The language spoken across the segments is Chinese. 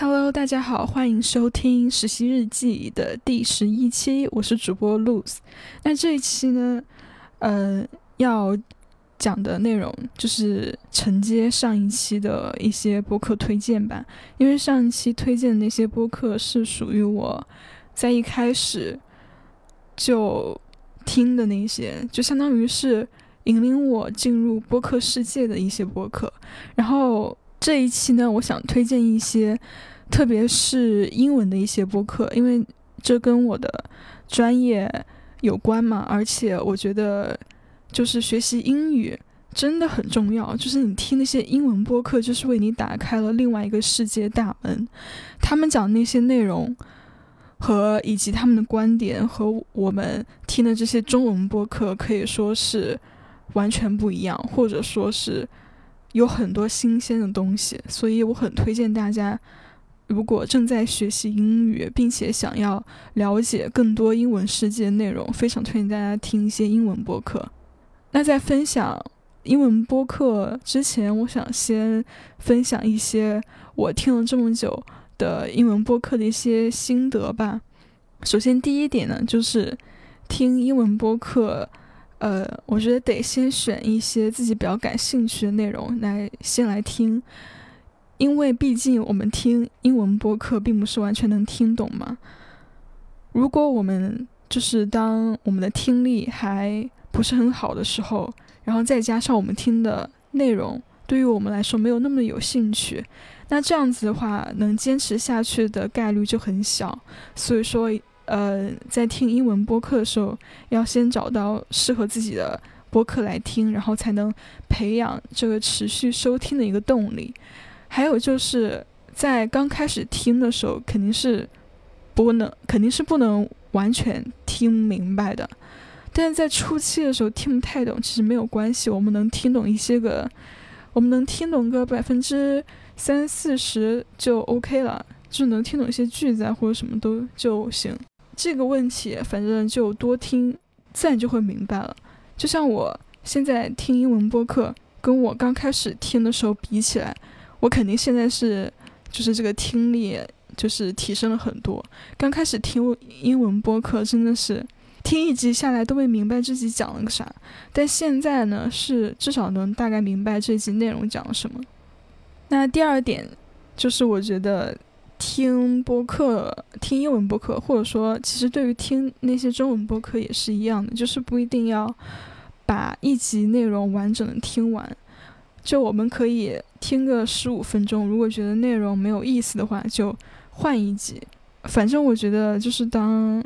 Hello，大家好，欢迎收听实习日记的第十一期，我是主播 Luz。那这一期呢，呃，要讲的内容就是承接上一期的一些播客推荐吧，因为上一期推荐的那些播客是属于我在一开始就听的那些，就相当于是引领我进入播客世界的一些播客，然后。这一期呢，我想推荐一些，特别是英文的一些播客，因为这跟我的专业有关嘛。而且我觉得，就是学习英语真的很重要。就是你听那些英文播客，就是为你打开了另外一个世界大门。他们讲那些内容和以及他们的观点，和我们听的这些中文播客可以说是完全不一样，或者说是。有很多新鲜的东西，所以我很推荐大家，如果正在学习英语，并且想要了解更多英文世界内容，非常推荐大家听一些英文播客。那在分享英文播客之前，我想先分享一些我听了这么久的英文播客的一些心得吧。首先，第一点呢，就是听英文播客。呃，我觉得得先选一些自己比较感兴趣的内容来先来听，因为毕竟我们听英文播客并不是完全能听懂嘛。如果我们就是当我们的听力还不是很好的时候，然后再加上我们听的内容对于我们来说没有那么有兴趣，那这样子的话，能坚持下去的概率就很小。所以说。呃，在听英文播客的时候，要先找到适合自己的播客来听，然后才能培养这个持续收听的一个动力。还有就是在刚开始听的时候，肯定是不能，肯定是不能完全听明白的。但是在初期的时候听不太懂，其实没有关系，我们能听懂一些个，我们能听懂个百分之三四十就 OK 了，就能听懂一些句子啊或者什么都就行。这个问题，反正就多听，自然就会明白了。就像我现在听英文播客，跟我刚开始听的时候比起来，我肯定现在是就是这个听力就是提升了很多。刚开始听英文播客，真的是听一集下来都没明白这集讲了个啥，但现在呢，是至少能大概明白这集内容讲了什么。那第二点就是我觉得。听播客，听英文播客，或者说，其实对于听那些中文播客也是一样的，就是不一定要把一集内容完整的听完，就我们可以听个十五分钟，如果觉得内容没有意思的话，就换一集。反正我觉得，就是当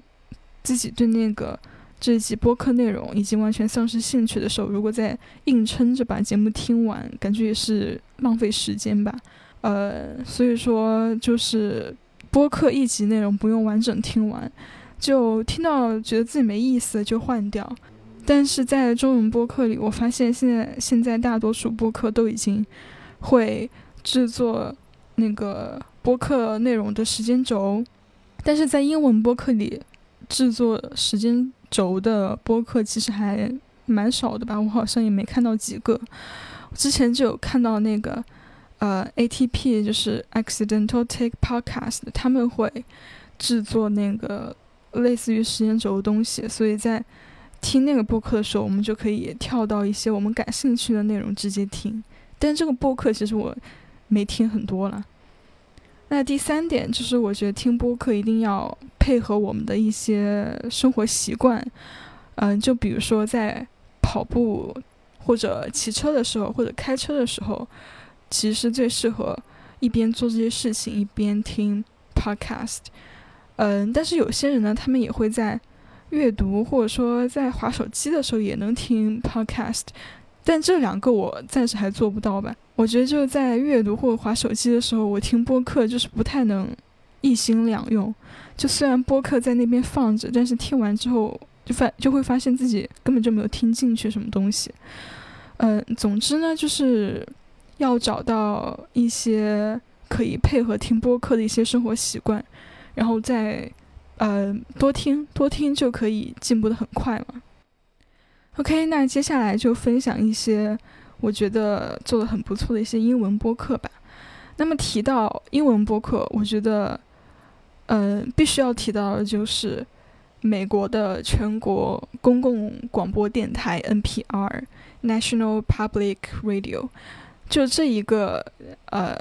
自己对那个这集播客内容已经完全丧失兴趣的时候，如果再硬撑着把节目听完，感觉也是浪费时间吧。呃，所以说就是播客一集内容不用完整听完，就听到觉得自己没意思就换掉。但是在中文播客里，我发现现在现在大多数播客都已经会制作那个播客内容的时间轴，但是在英文播客里制作时间轴的播客其实还蛮少的吧，我好像也没看到几个。之前就有看到那个。呃，ATP 就是 Accidental Take Podcast，他们会制作那个类似于时间轴的东西，所以在听那个播客的时候，我们就可以跳到一些我们感兴趣的内容直接听。但这个播客其实我没听很多了。那第三点就是，我觉得听播客一定要配合我们的一些生活习惯，嗯，就比如说在跑步或者骑车的时候，或者开车的时候。其实最适合一边做这些事情一边听 podcast，嗯，但是有些人呢，他们也会在阅读或者说在划手机的时候也能听 podcast，但这两个我暂时还做不到吧。我觉得就在阅读或者划手机的时候，我听播客就是不太能一心两用。就虽然播客在那边放着，但是听完之后就发就会发现自己根本就没有听进去什么东西。嗯，总之呢，就是。要找到一些可以配合听播客的一些生活习惯，然后再呃多听多听就可以进步的很快嘛。OK，那接下来就分享一些我觉得做的很不错的一些英文播客吧。那么提到英文播客，我觉得，呃，必须要提到的就是美国的全国公共广播电台 NPR（National Public Radio），就这一个，呃，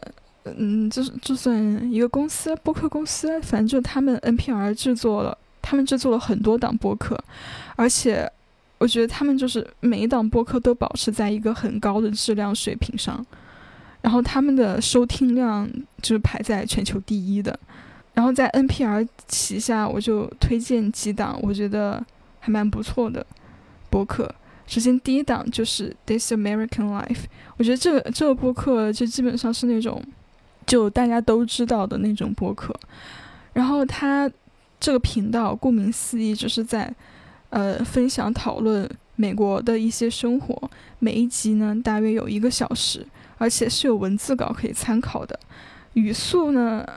嗯，就是就算一个公司，播客公司，反正就他们 NPR 制作了，他们制作了很多档播客，而且我觉得他们就是每一档播客都保持在一个很高的质量水平上。然后他们的收听量就是排在全球第一的，然后在 NPR 旗下，我就推荐几档我觉得还蛮不错的播客。首先第一档就是 This American Life，我觉得这个这个播客就基本上是那种就大家都知道的那种播客。然后它这个频道顾名思义就是在呃分享讨论美国的一些生活，每一集呢大约有一个小时。而且是有文字稿可以参考的，语速呢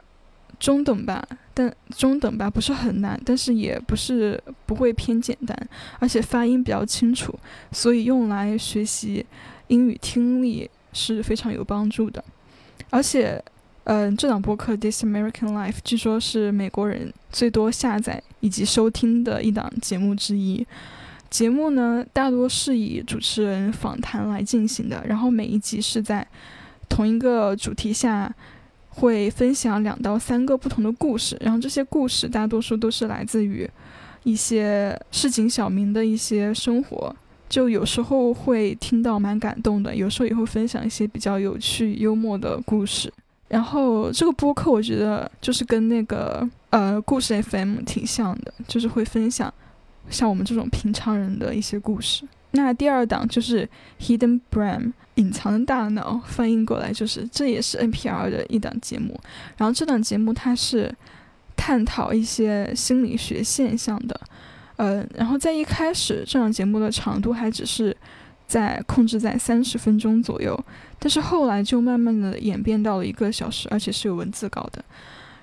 中等吧，但中等吧不是很难，但是也不是不会偏简单，而且发音比较清楚，所以用来学习英语听力是非常有帮助的。而且，嗯，这档播客《This American Life》据说是美国人最多下载以及收听的一档节目之一。节目呢，大多是以主持人访谈来进行的，然后每一集是在同一个主题下会分享两到三个不同的故事，然后这些故事大多数都是来自于一些市井小民的一些生活，就有时候会听到蛮感动的，有时候也会分享一些比较有趣幽默的故事。然后这个播客我觉得就是跟那个呃故事 FM 挺像的，就是会分享。像我们这种平常人的一些故事。那第二档就是《Hidden Brain》，隐藏的大脑，翻译过来就是这也是 NPR 的一档节目。然后这档节目它是探讨一些心理学现象的，呃，然后在一开始这档节目的长度还只是在控制在三十分钟左右，但是后来就慢慢的演变到了一个小时，而且是有文字稿的。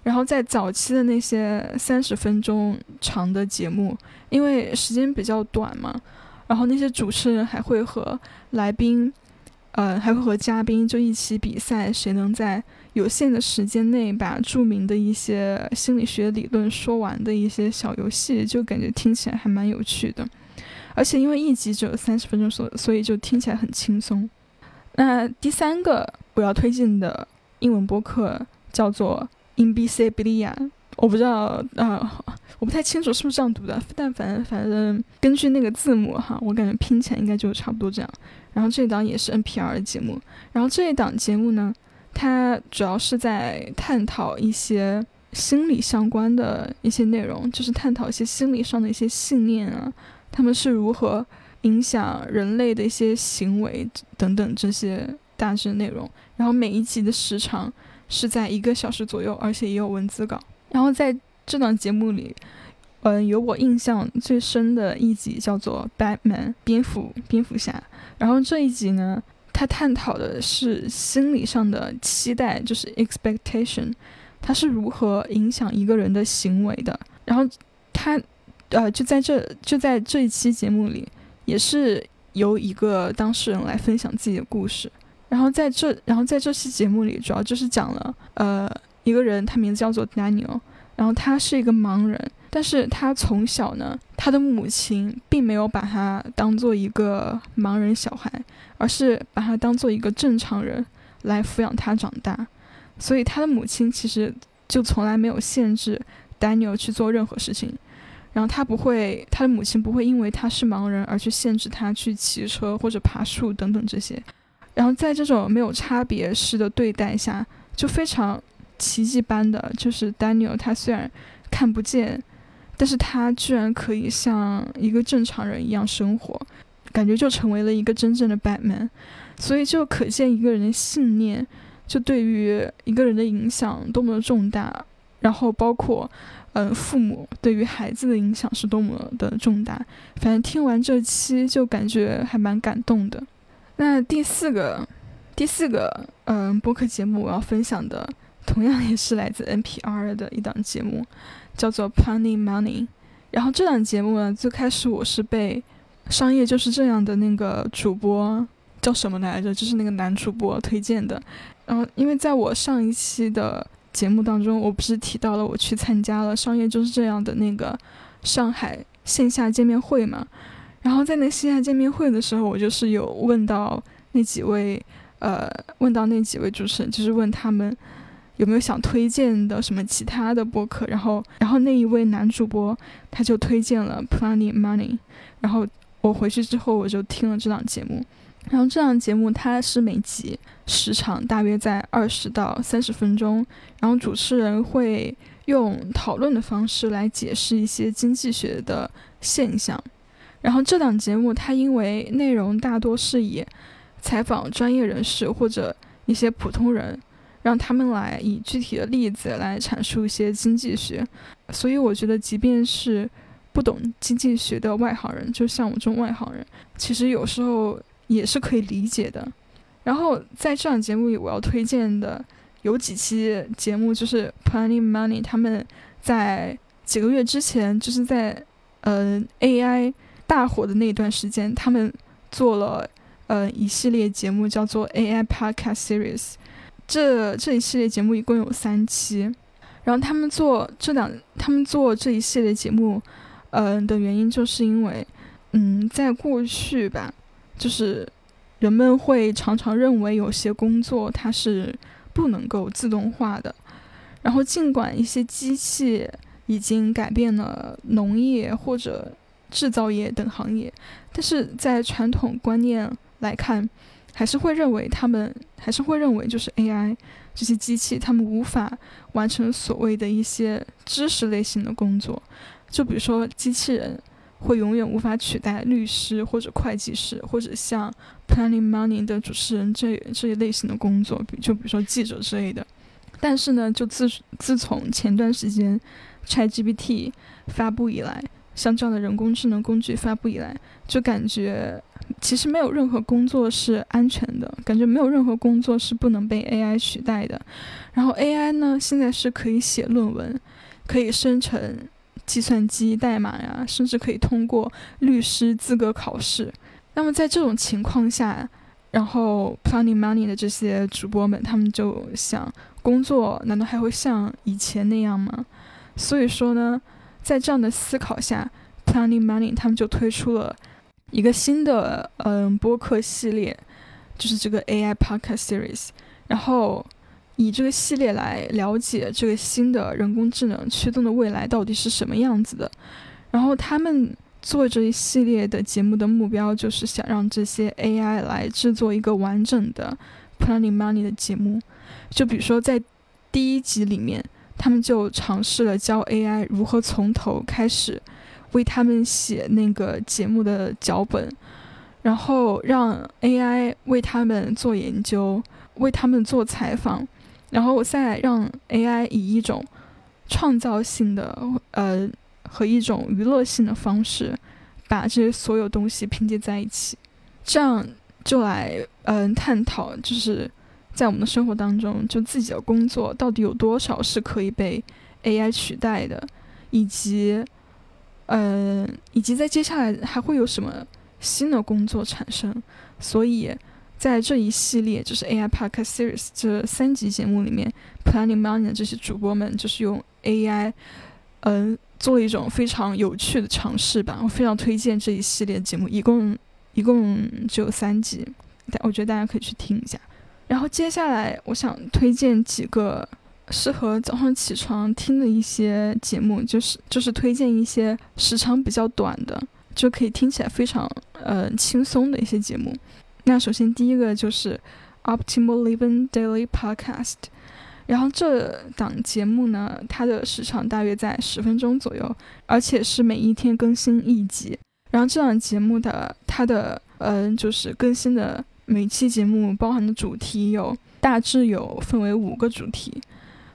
然后在早期的那些三十分钟长的节目，因为时间比较短嘛，然后那些主持人还会和来宾，呃，还会和嘉宾就一起比赛，谁能在有限的时间内把著名的一些心理学理论说完的一些小游戏，就感觉听起来还蛮有趣的。而且因为一集只有三十分钟，所所以就听起来很轻松。那第三个我要推荐的英文播客叫做。Invisibilia，我不知道啊，我不太清楚是不是这样读的，但反正反正根据那个字母哈，我感觉拼起来应该就差不多这样。然后这一档也是 NPR 的节目，然后这一档节目呢，它主要是在探讨一些心理相关的一些内容，就是探讨一些心理上的一些信念啊，他们是如何影响人类的一些行为等等这些大致内容。然后每一集的时长。是在一个小时左右，而且也有文字稿。然后在这档节目里，嗯，有我印象最深的一集叫做《Batman》蝙蝠蝙蝠侠。然后这一集呢，它探讨的是心理上的期待，就是 expectation，它是如何影响一个人的行为的。然后他，呃，就在这就在这一期节目里，也是由一个当事人来分享自己的故事。然后在这，然后在这期节目里，主要就是讲了，呃，一个人，他名字叫做 Daniel，然后他是一个盲人，但是他从小呢，他的母亲并没有把他当做一个盲人小孩，而是把他当做一个正常人来抚养他长大，所以他的母亲其实就从来没有限制 Daniel 去做任何事情，然后他不会，他的母亲不会因为他是盲人而去限制他去骑车或者爬树等等这些。然后在这种没有差别式的对待下，就非常奇迹般的，就是 Daniel 他虽然看不见，但是他居然可以像一个正常人一样生活，感觉就成为了一个真正的 Batman。所以就可见一个人的信念，就对于一个人的影响多么的重大。然后包括，嗯，父母对于孩子的影响是多么的重大。反正听完这期就感觉还蛮感动的。那第四个，第四个，嗯，播客节目我要分享的，同样也是来自 NPR 的一档节目，叫做 Plenty Money。然后这档节目呢，最开始我是被《商业就是这样的》那个主播叫什么来着？就是那个男主播推荐的。然后，因为在我上一期的节目当中，我不是提到了我去参加了《商业就是这样的》那个上海线下见面会嘛？然后在那线下见面会的时候，我就是有问到那几位，呃，问到那几位主持人，就是问他们有没有想推荐的什么其他的播客。然后，然后那一位男主播他就推荐了 Planning Money。然后我回去之后，我就听了这档节目。然后这档节目它是每集时长大约在二十到三十分钟，然后主持人会用讨论的方式来解释一些经济学的现象。然后这档节目它因为内容大多是以采访专业人士或者一些普通人，让他们来以具体的例子来阐述一些经济学，所以我觉得即便是不懂经济学的外行人，就像我这种外行人，其实有时候。也是可以理解的。然后在这档节目里，我要推荐的有几期节目，就是 Planning Money 他们在几个月之前，就是在呃 AI 大火的那段时间，他们做了呃一系列节目，叫做 AI Podcast Series。这这一系列节目一共有三期。然后他们做这两，他们做这一系列节目，嗯的原因，就是因为嗯在过去吧。就是人们会常常认为有些工作它是不能够自动化的，然后尽管一些机器已经改变了农业或者制造业等行业，但是在传统观念来看，还是会认为他们还是会认为就是 AI 这些机器他们无法完成所谓的一些知识类型的工作，就比如说机器人。会永远无法取代律师或者会计师，或者像 Planning Money 的主持人这这一类型的工作，比就比如说记者之类的。但是呢，就自自从前段时间 ChatGPT 发布以来，像这样的人工智能工具发布以来，就感觉其实没有任何工作是安全的，感觉没有任何工作是不能被 AI 取代的。然后 AI 呢，现在是可以写论文，可以生成。计算机代码呀，甚至可以通过律师资格考试。那么在这种情况下，然后 Planning Money 的这些主播们，他们就想，工作难道还会像以前那样吗？所以说呢，在这样的思考下，Planning Money 他们就推出了一个新的嗯播客系列，就是这个 AI Podcast Series，然后。以这个系列来了解这个新的人工智能驱动的未来到底是什么样子的。然后他们做这一系列的节目的目标就是想让这些 AI 来制作一个完整的 Planning Money 的节目。就比如说在第一集里面，他们就尝试了教 AI 如何从头开始为他们写那个节目的脚本，然后让 AI 为他们做研究，为他们做采访。然后再让 AI 以一种创造性的呃和一种娱乐性的方式，把这些所有东西拼接在一起，这样就来嗯探讨，就是在我们的生活当中，就自己的工作到底有多少是可以被 AI 取代的，以及嗯以及在接下来还会有什么新的工作产生，所以。在这一系列就是 AI Podcast Series 这三集节目里面，Planning Money 的这些主播们就是用 AI，嗯，做一种非常有趣的尝试吧。我非常推荐这一系列节目，一共一共只有三集，但我觉得大家可以去听一下。然后接下来我想推荐几个适合早上起床听的一些节目，就是就是推荐一些时长比较短的，就可以听起来非常呃轻松的一些节目。那首先第一个就是 Optimal Living Daily Podcast，然后这档节目呢，它的时长大约在十分钟左右，而且是每一天更新一集。然后这档节目的它的嗯，就是更新的每期节目包含的主题有大致有分为五个主题，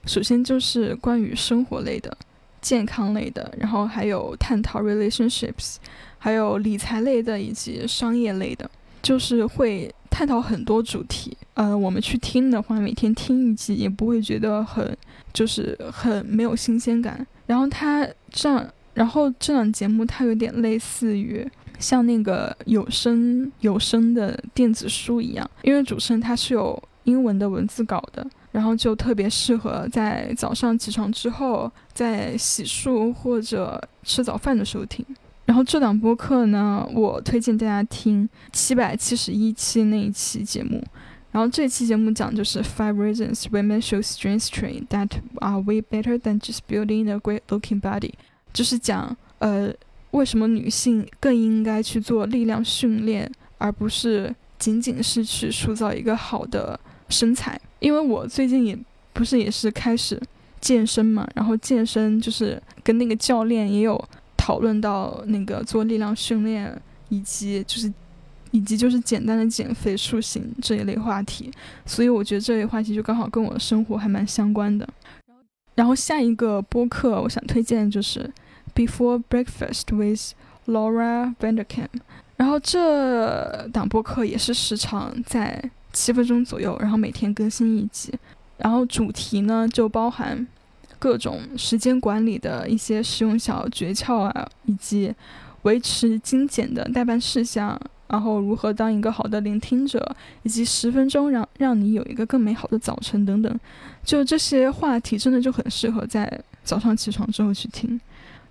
首先就是关于生活类的、健康类的，然后还有探讨 relationships，还有理财类的以及商业类的。就是会探讨很多主题，呃，我们去听的话，每天听一集也不会觉得很，就是很没有新鲜感。然后它这样，然后这档节目它有点类似于像那个有声有声的电子书一样，因为主持人他是有英文的文字稿的，然后就特别适合在早上起床之后，在洗漱或者吃早饭的时候听。然后这档播客呢，我推荐大家听七百七十一期那一期节目。然后这期节目讲就是 Five Reasons Women Show Strength Train That Are Way Better Than Just Building a Great-Looking Body，就是讲呃为什么女性更应该去做力量训练，而不是仅仅是去塑造一个好的身材。因为我最近也不是也是开始健身嘛，然后健身就是跟那个教练也有讨论到那个做力量训练以及就是。以及就是简单的减肥塑形这一类话题，所以我觉得这类话题就刚好跟我的生活还蛮相关的。然后下一个播客我想推荐就是 Before Breakfast with Laura Vanderkam。然后这档播客也是时长在七分钟左右，然后每天更新一集。然后主题呢就包含各种时间管理的一些实用小诀窍啊，以及维持精简的代办事项。然后如何当一个好的聆听者，以及十分钟让让你有一个更美好的早晨等等，就这些话题真的就很适合在早上起床之后去听。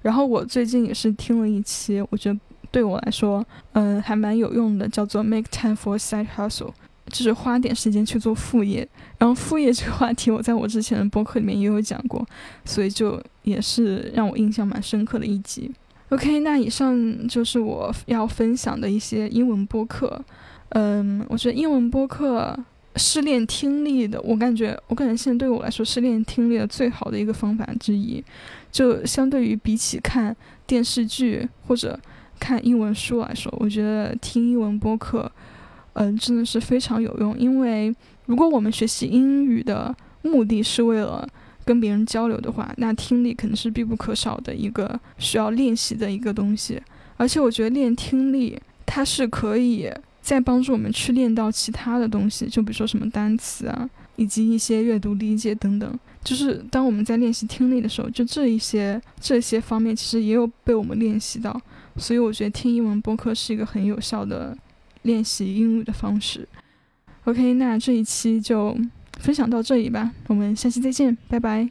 然后我最近也是听了一期，我觉得对我来说，嗯，还蛮有用的，叫做 Make Time for Side Hustle，就是花点时间去做副业。然后副业这个话题，我在我之前的博客里面也有讲过，所以就也是让我印象蛮深刻的一集。OK，那以上就是我要分享的一些英文播客。嗯，我觉得英文播客是练听力的，我感觉，我感觉现在对我来说是练听力的最好的一个方法之一。就相对于比起看电视剧或者看英文书来说，我觉得听英文播客，嗯，真的是非常有用。因为如果我们学习英语的目的是为了跟别人交流的话，那听力肯定是必不可少的一个需要练习的一个东西。而且我觉得练听力，它是可以再帮助我们去练到其他的东西，就比如说什么单词啊，以及一些阅读理解等等。就是当我们在练习听力的时候，就这一些这些方面其实也有被我们练习到。所以我觉得听英文播客是一个很有效的练习英语的方式。OK，那这一期就。分享到这里吧，我们下期再见，拜拜。